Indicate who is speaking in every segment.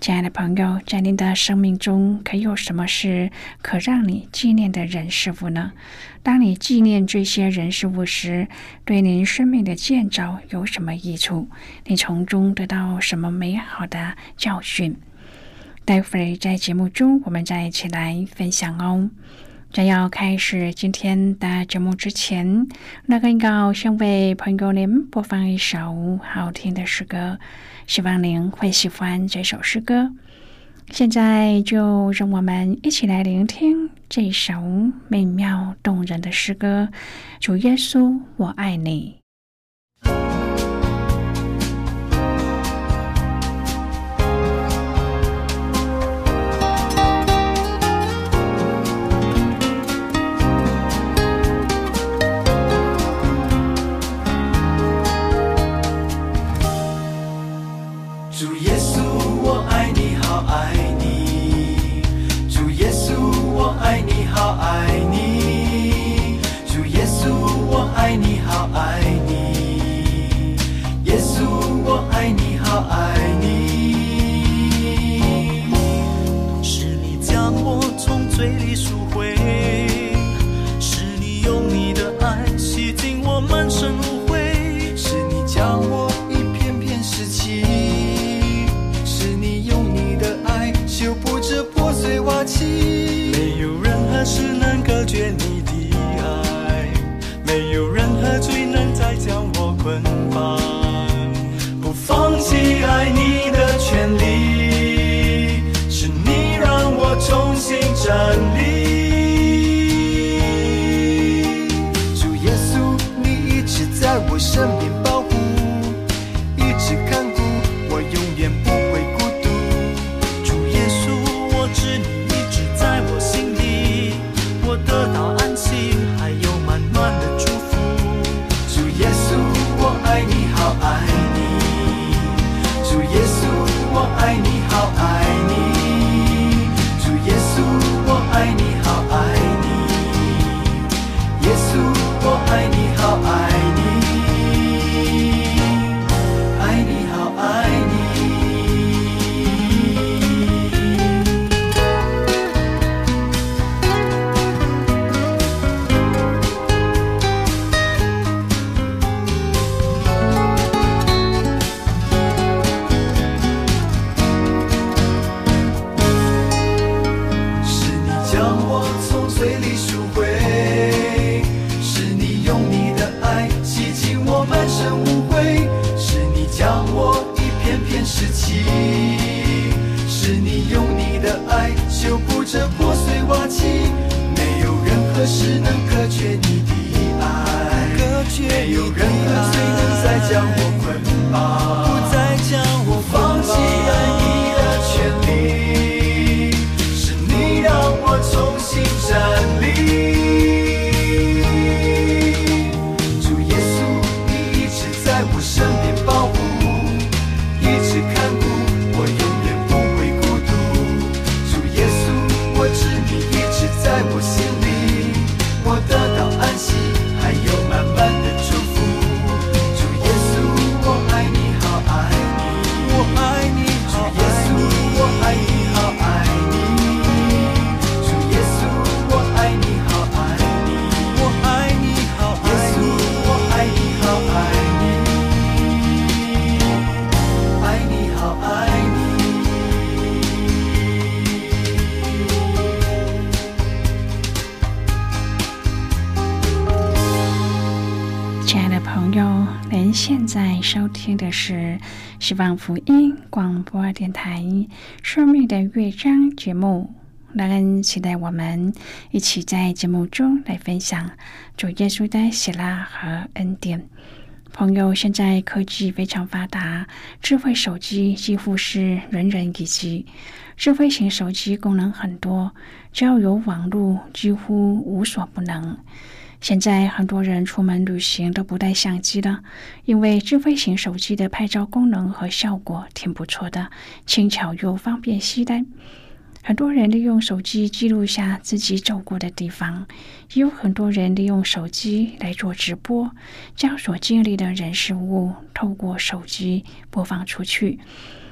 Speaker 1: 亲爱的朋友，在您的生命中，可有什么是可让你纪念的人事物呢？当你纪念这些人事物时，对您生命的建造有什么益处？你从中得到什么美好的教训？待会儿在节目中，我们再一起来分享哦。在要开始今天的节目之前，那个要先为朋友您播放一首好听的诗歌。希望您会喜欢这首诗歌。现在就让我们一起来聆听这首美妙动人的诗歌。主耶稣，我爱你。
Speaker 2: 朋友，您
Speaker 1: 现在收听的是希望福音广播电台《生命的乐章》节目。让人期待我们一起在节目中来分享主耶稣的喜乐和恩典。朋友，现在科技非常发达，智慧手机几乎是人人一机。智慧型手机功能很多，只要有网络，几乎无所不能。现在很多人出门旅行都不带相机了，因为智慧型手机的拍照功能和效果挺不错的，轻巧又方便携带。很多人利用手机记录下自己走过的地方，也有很多人利用手机来做直播，将所经历的人事物透过手机播放出去。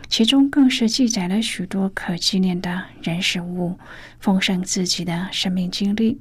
Speaker 1: 其中更是记载了许多可纪念的人事物，丰盛自己的生命经历。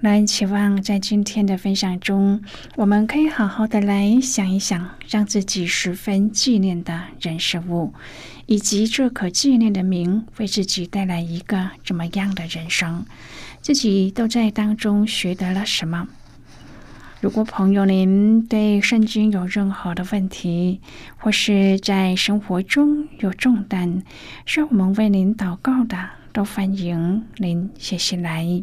Speaker 1: 来，期望在今天的分享中，我们可以好好的来想一想，让自己十分纪念的人事物，以及这可纪念的名，为自己带来一个怎么样的人生。自己都在当中学得了什么？如果朋友您对圣经有任何的问题，或是在生活中有重担，需要我们为您祷告的，都欢迎您写信来。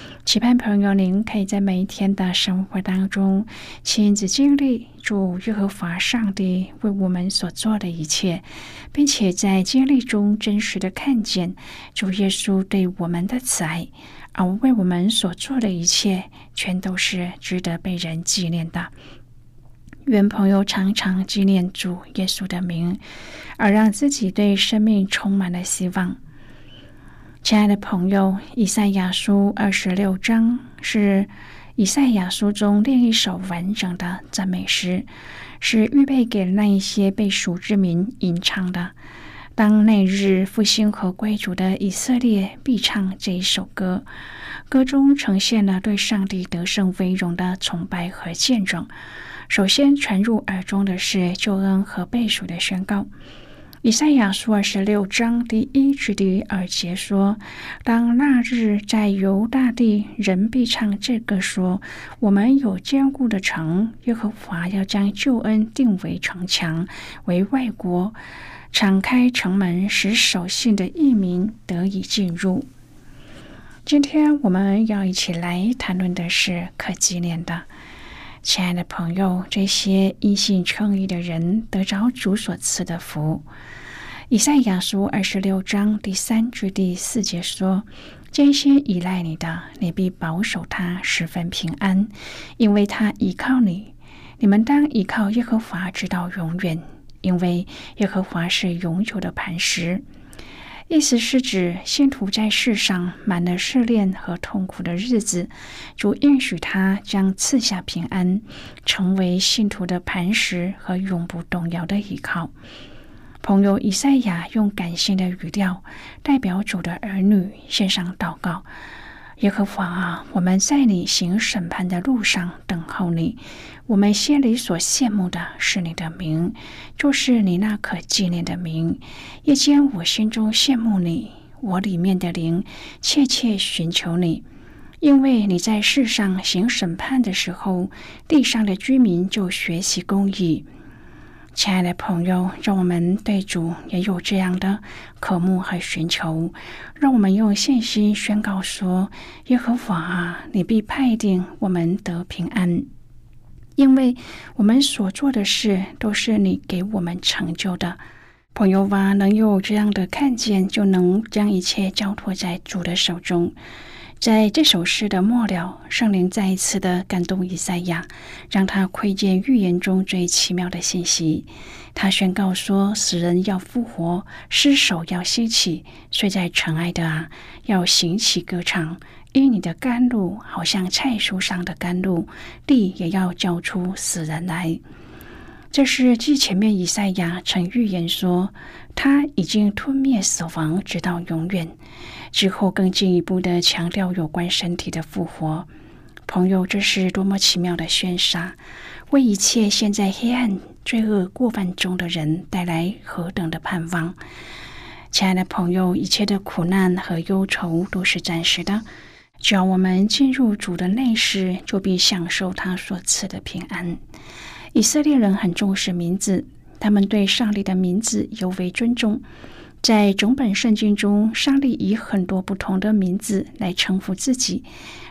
Speaker 1: 期盼朋友您可以在每一天的生活当中亲自经历主耶和华上帝为我们所做的一切，并且在经历中真实的看见主耶稣对我们的慈爱，而为我们所做的一切全都是值得被人纪念的。愿朋友常常纪念主耶稣的名，而让自己对生命充满了希望。亲爱的朋友，以赛亚书二十六章是以赛亚书中另一首完整的赞美诗，是预备给那一些被赎之民吟唱的。当那日复兴和归主的以色列必唱这一首歌，歌中呈现了对上帝得胜威荣的崇拜和见证。首先传入耳中的是救恩和被赎的宣告。以赛亚书二十六章第一至第二节说：“当那日在犹大地，人必唱这个说：我们有坚固的城，耶和华要将救恩定为城墙，为外国敞开城门，使守信的异民得以进入。”今天我们要一起来谈论的是可纪念的。亲爱的朋友，这些一心称义的人得着主所赐的福。以赛亚书二十六章第三至第四节说：“这些依赖你的，你必保守他十分平安，因为他依靠你。你们当依靠耶和华直到永远，因为耶和华是永久的磐石。”意思是指信徒在世上满了试炼和痛苦的日子，主应许他将赐下平安，成为信徒的磐石和永不动摇的依靠。朋友以赛亚用感性的语调代表主的儿女献上祷告：耶和华啊，我们在你行审判的路上等候你。我们心里所羡慕的是你的名，就是你那可纪念的名。夜间我心中羡慕你，我里面的灵切切寻求你，因为你在世上行审判的时候，地上的居民就学习公义。亲爱的朋友，让我们对主也有这样的渴慕和寻求，让我们用信心宣告说：耶和华，你必派定我们得平安。因为我们所做的事都是你给我们成就的，朋友吧，能有这样的看见，就能将一切交托在主的手中。在这首诗的末了，圣灵再一次的感动以赛亚，让他窥见预言中最奇妙的信息。他宣告说：“死人要复活，尸首要兴起，睡在尘埃的啊，要行起歌唱。因你的甘露好像菜树上的甘露，地也要叫出死人来。”这是继前面以赛亚曾预言说，他已经吞灭死亡，直到永远。之后更进一步的强调有关身体的复活，朋友，这是多么奇妙的宣杀，为一切陷在黑暗、罪恶过犯中的人带来何等的盼望！亲爱的朋友，一切的苦难和忧愁都是暂时的，只要我们进入主的内室，就必享受他所赐的平安。以色列人很重视名字，他们对上帝的名字尤为尊重。在整本圣经中，上帝以很多不同的名字来称呼自己，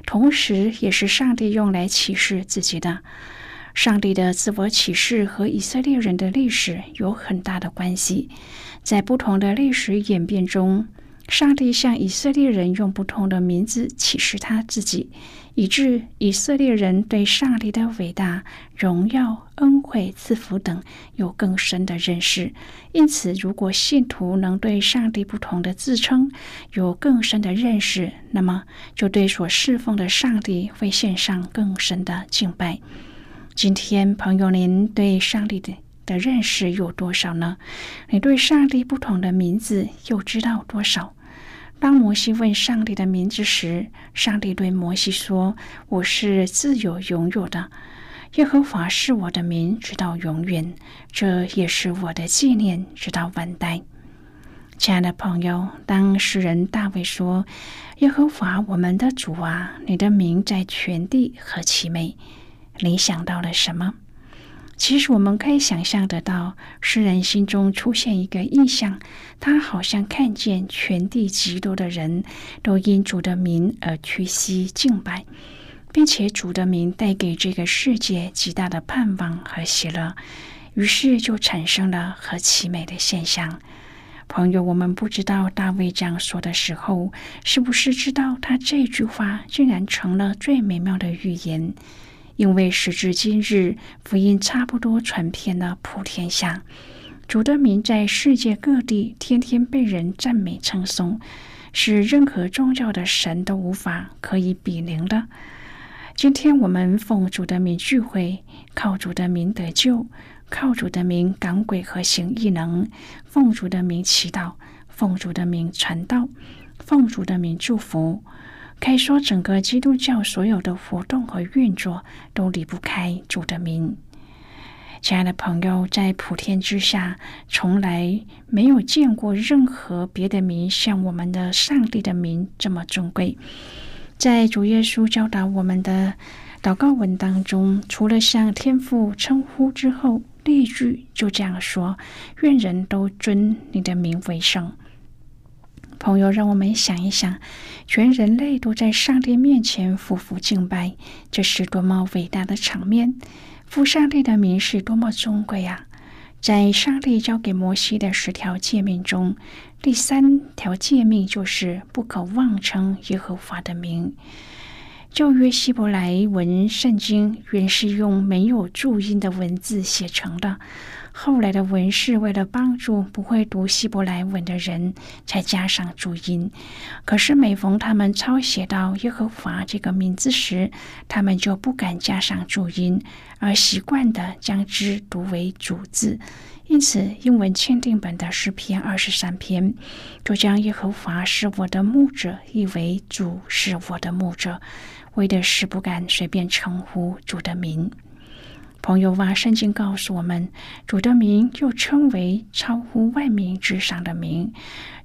Speaker 1: 同时也是上帝用来启示自己的。上帝的自我启示和以色列人的历史有很大的关系。在不同的历史演变中，上帝向以色列人用不同的名字启示他自己。以致以色列人对上帝的伟大、荣耀、恩惠、赐福等有更深的认识。因此，如果信徒能对上帝不同的自称有更深的认识，那么就对所侍奉的上帝会献上更深的敬拜。今天，朋友，您对上帝的的认识有多少呢？你对上帝不同的名字又知道多少？当摩西问上帝的名字时，上帝对摩西说：“我是自有永有的，耶和华是我的名，直到永远。这也是我的纪念，直到万代。”亲爱的朋友，当诗人大卫说：“耶和华我们的主啊，你的名在全地何其美！”你想到了什么？其实我们可以想象得到，诗人心中出现一个印象，他好像看见全地极多的人都因主的名而屈膝敬拜，并且主的名带给这个世界极大的盼望和喜乐，于是就产生了和其美的现象。朋友，我们不知道大卫这样说的时候，是不是知道他这句话竟然成了最美妙的预言？因为时至今日，福音差不多传遍了普天下，主的名在世界各地天天被人赞美称颂，是任何宗教的神都无法可以比邻的。今天我们奉主的名聚会，靠主的名得救，靠主的名赶鬼和行异能，奉主的名祈祷，奉主的名传道，奉主的名祝福。可以说，整个基督教所有的活动和运作都离不开主的名。亲爱的朋友，在普天之下，从来没有见过任何别的名像我们的上帝的名这么尊贵。在主耶稣教导我们的祷告文当中，除了向天父称呼之后，例句就这样说：“愿人都尊你的名为圣。”朋友，让我们想一想，全人类都在上帝面前匍匐敬拜，这是多么伟大的场面！父上帝的名是多么尊贵啊！在上帝交给摩西的十条诫命中，第三条诫命就是不可妄称耶和华的名。旧约希伯来文圣经原是用没有注音的文字写成的。后来的文士为了帮助不会读希伯来文的人，才加上注音。可是每逢他们抄写到耶和华这个名字时，他们就不敢加上注音，而习惯的将之读为主字。因此，英文签订本的诗篇二十三篇，就将耶和华是我的牧者译为主是我的牧者，为的是不敢随便称呼主的名。朋友啊，圣经告诉我们，主的名又称为超乎万民之上的名。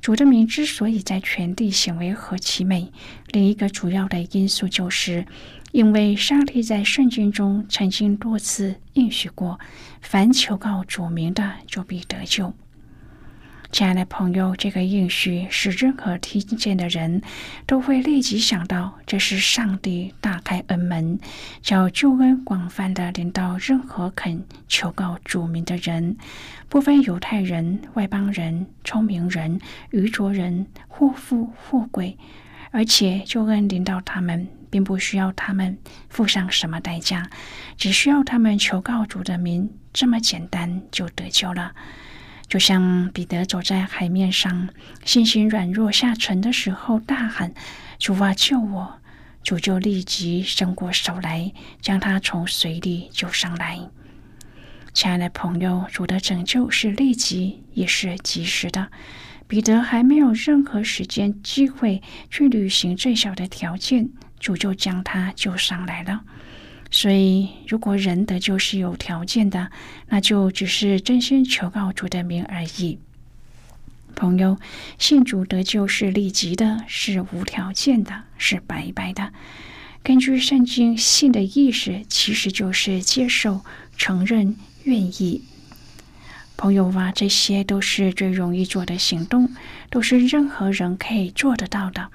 Speaker 1: 主的名之所以在全地显为何其美，另一个主要的因素就是，因为上帝在圣经中曾经多次应许过，凡求告主名的，就必得救。亲爱的朋友，这个应许使任何听见的人都会立即想到，这是上帝大开恩门，叫救恩广泛的临到任何肯求告主名的人，不分犹太人、外邦人、聪明人、愚拙人、或富或贵，而且救恩领导他们，并不需要他们付上什么代价，只需要他们求告主的名，这么简单就得救了。就像彼得走在海面上，信心软弱下沉的时候，大喊：“主啊，救我！”主就立即伸过手来，将他从水里救上来。亲爱的朋友，主的拯救是立即，也是及时的。彼得还没有任何时间机会去履行最小的条件，主就将他救上来了。所以，如果人得救是有条件的，那就只是真心求告主的名而已。朋友，信主得救是立即的，是无条件的，是白白的。根据圣经，信的意思其实就是接受、承认、愿意。朋友啊，这些都是最容易做的行动，都是任何人可以做得到的。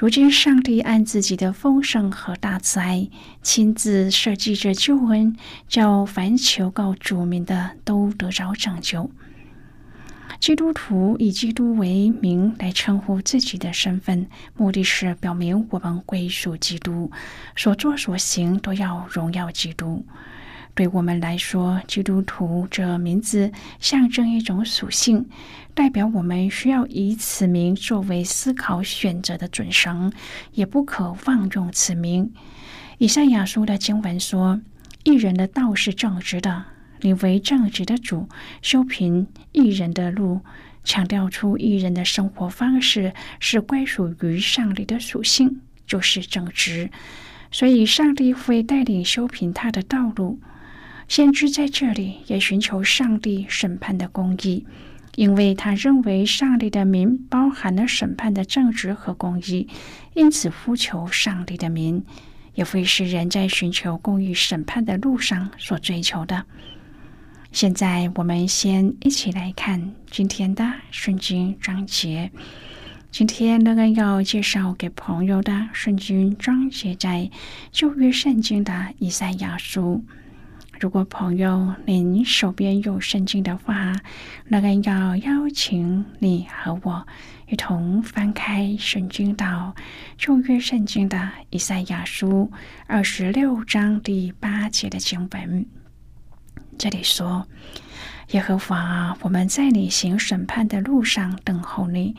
Speaker 1: 如今，上帝按自己的丰盛和大慈爱，亲自设计着救恩，叫凡求告主名的都得着拯救。基督徒以基督为名来称呼自己的身份，目的是表明我们归属基督，所作所行都要荣耀基督。对我们来说，基督徒这名字象征一种属性，代表我们需要以此名作为思考选择的准绳，也不可妄用此名。以赛亚书的经文说：“一人的道是正直的，你为正直的主，修平一人的路。”强调出一人的生活方式是归属于上帝的属性，就是正直，所以上帝会带领修平他的道路。先知在这里也寻求上帝审判的公义，因为他认为上帝的名包含了审判的正直和公义，因此呼求上帝的名，也会是人在寻求公义审判的路上所追求的。现在我们先一起来看今天的圣经章节。今天乐恩要介绍给朋友的圣经章节在旧约圣经的以赛亚书。如果朋友您手边有圣经的话，那个要邀请你和我一同翻开圣经到旧约圣经的以赛亚书二十六章第八节的经文。这里说：“耶和华，我们在你行审判的路上等候你。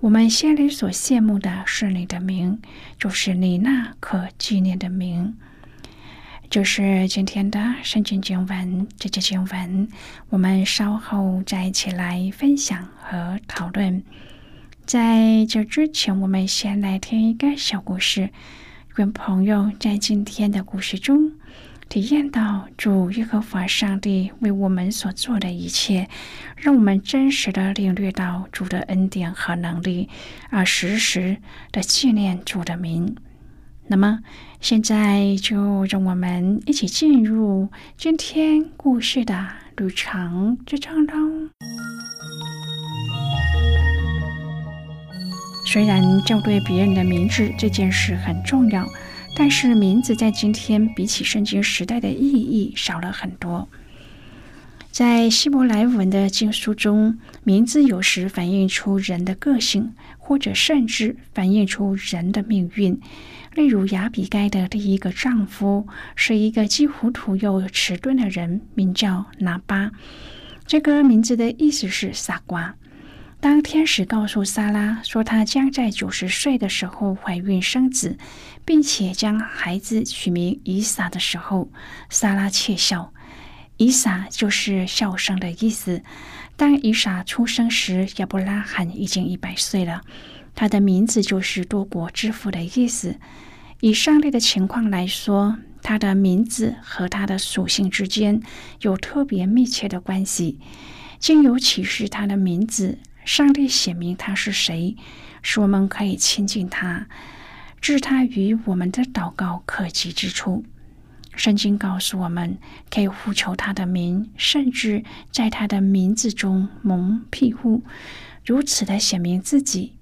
Speaker 1: 我们心里所羡慕的是你的名，就是你那可纪念的名。”就是今天的圣经经文，这节经文我们稍后再一起来分享和讨论。在这之前，我们先来听一个小故事，愿朋友在今天的故事中体验到主耶和华上帝为我们所做的一切，让我们真实的领略到主的恩典和能力，而时时的纪念主的名。那么，现在就让我们一起进入今天故事的旅程之中喽。虽然叫对别人的名字这件事很重要，但是名字在今天比起圣经时代的意义少了很多。在希伯来文的经书中，名字有时反映出人的个性，或者甚至反映出人的命运。例如，亚比该的第一个丈夫是一个既糊涂又迟钝的人，名叫拿巴。这个名字的意思是傻瓜。当天使告诉萨拉说她将在九十岁的时候怀孕生子，并且将孩子取名以撒的时候，萨拉窃笑。以撒就是笑声的意思。当以撒出生时，亚伯拉罕已经一百岁了。他的名字就是多国之父的意思。以上列的情况来说，他的名字和他的属性之间有特别密切的关系。经由启示他的名字，上帝显明他是谁，使我们可以亲近他，置他于我们的祷告可及之处。圣经告诉我们，可以呼求他的名，甚至在他的名字中蒙庇护，如此的显明自己。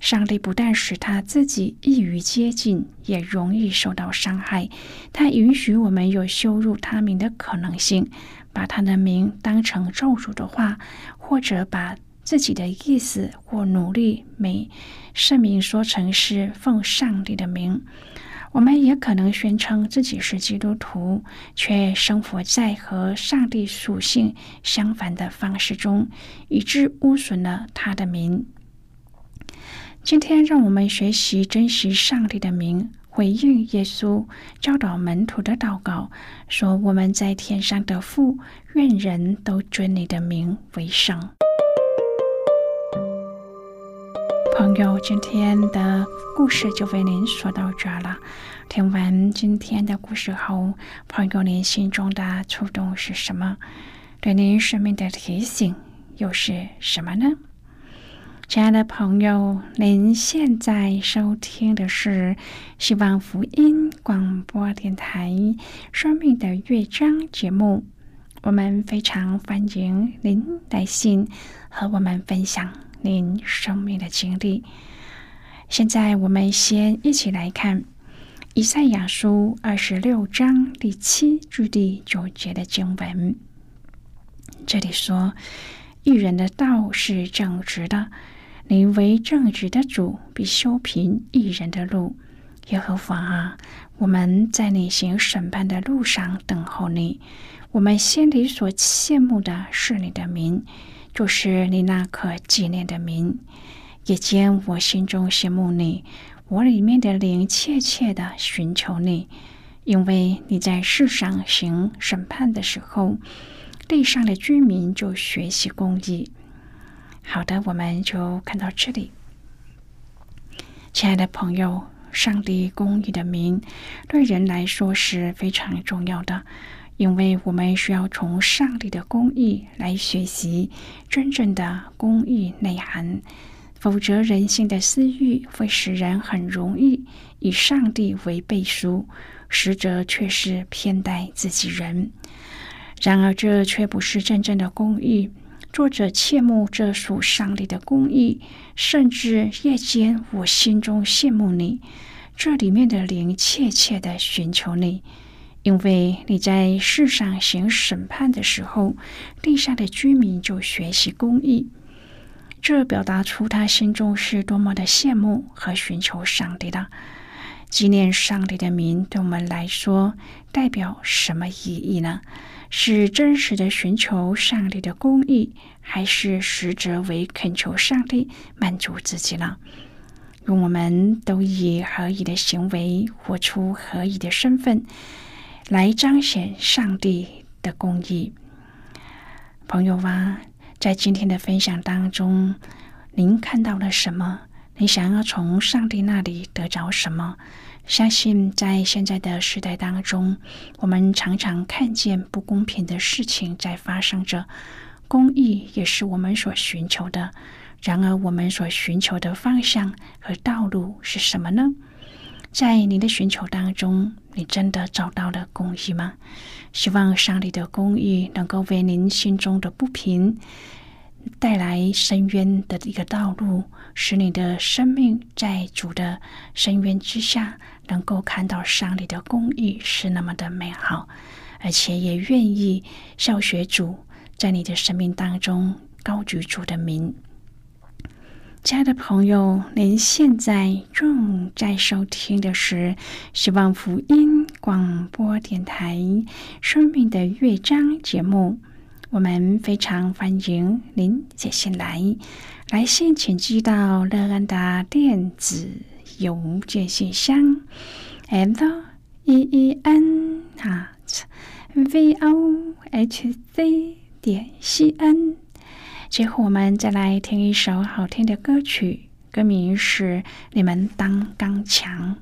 Speaker 1: 上帝不但使他自己易于接近，也容易受到伤害。他允许我们有羞辱他名的可能性，把他的名当成咒诅的话，或者把自己的意思或努力，美圣名说成是奉上帝的名。我们也可能宣称自己是基督徒，却生活在和上帝属性相反的方式中，以致污损了他的名。今天，让我们学习珍惜上帝的名，回应耶稣教导门徒的祷告，说：“我们在天上的父，愿人都尊你的名为圣。”朋友，今天的故事就为您说到这儿了。听完今天的故事后，朋友，您心中的触动是什么？对您生命的提醒又是什么呢？亲爱的朋友，您现在收听的是希望福音广播电台《生命的乐章》节目。我们非常欢迎您来信和我们分享您生命的经历。现在，我们先一起来看《以赛亚书》二十六章第七至第九节的经文。这里说：“一人的道是正直的。”你为正直的主，必修平一人的路。耶和华啊，我们在你行审判的路上等候你。我们心里所羡慕的是你的名，就是你那可纪念的名。夜间我心中羡慕你，我里面的灵切切的寻求你，因为你在世上行审判的时候，地上的居民就学习公义。好的，我们就看到这里。亲爱的朋友，上帝公义的名对人来说是非常重要的，因为我们需要从上帝的公义来学习真正的公义内涵。否则，人性的私欲会使人很容易以上帝为背书，实则却是偏待自己人。然而，这却不是真正的公义。作者切慕这属上帝的公义，甚至夜间我心中羡慕你。这里面的灵切切的寻求你，因为你在世上行审判的时候，地上的居民就学习公义。这表达出他心中是多么的羡慕和寻求上帝的。纪念上帝的名，对我们来说代表什么意义呢？是真实的寻求上帝的公义，还是实则为恳求上帝满足自己呢？用我们都以合宜的行为，活出合宜的身份，来彰显上帝的公义。朋友啊，在今天的分享当中，您看到了什么？你想要从上帝那里得着什么？相信在现在的时代当中，我们常常看见不公平的事情在发生着，公义也是我们所寻求的。然而，我们所寻求的方向和道路是什么呢？在你的寻求当中，你真的找到了公义吗？希望上帝的公义能够为您心中的不平。带来深渊的一个道路，使你的生命在主的深渊之下，能够看到上帝的公义是那么的美好，而且也愿意效学主，在你的生命当中高举主的名。亲爱的朋友，您现在正在收听的是希望福音广播电台《生命的乐章》节目。我们非常欢迎您写信来，来信请寄到乐安的电子邮件信箱，l e e n at v o h c 点 c n。最后，我们再来听一首好听的歌曲，歌名是《你们当刚强》。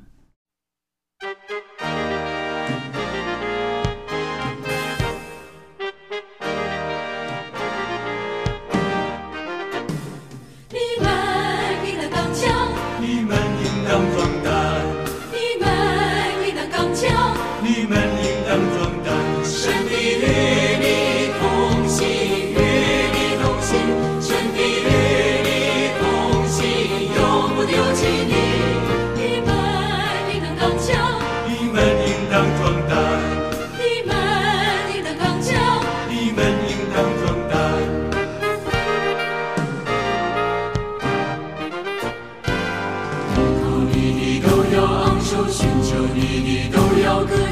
Speaker 2: 你你都要歌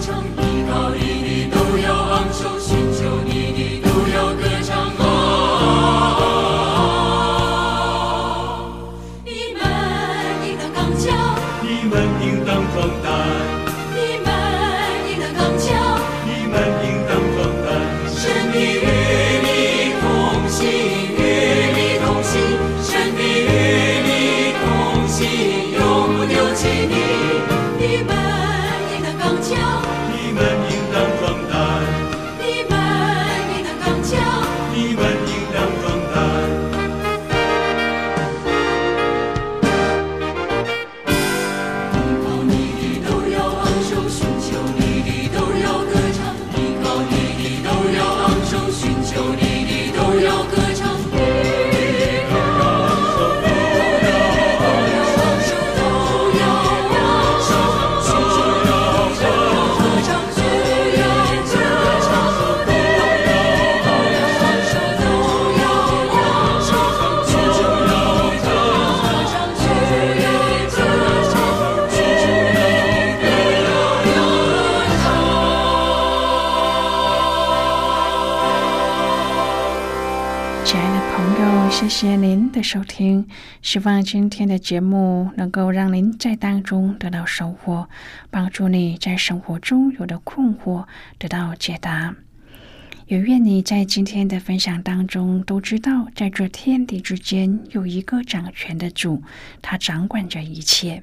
Speaker 2: 要昂首，寻求你。
Speaker 1: 收听，希望今天的节目能够让您在当中得到收获，帮助你在生活中有的困惑得到解答。也愿你在今天的分享当中都知道，在这天地之间有一个掌权的主，他掌管着一切。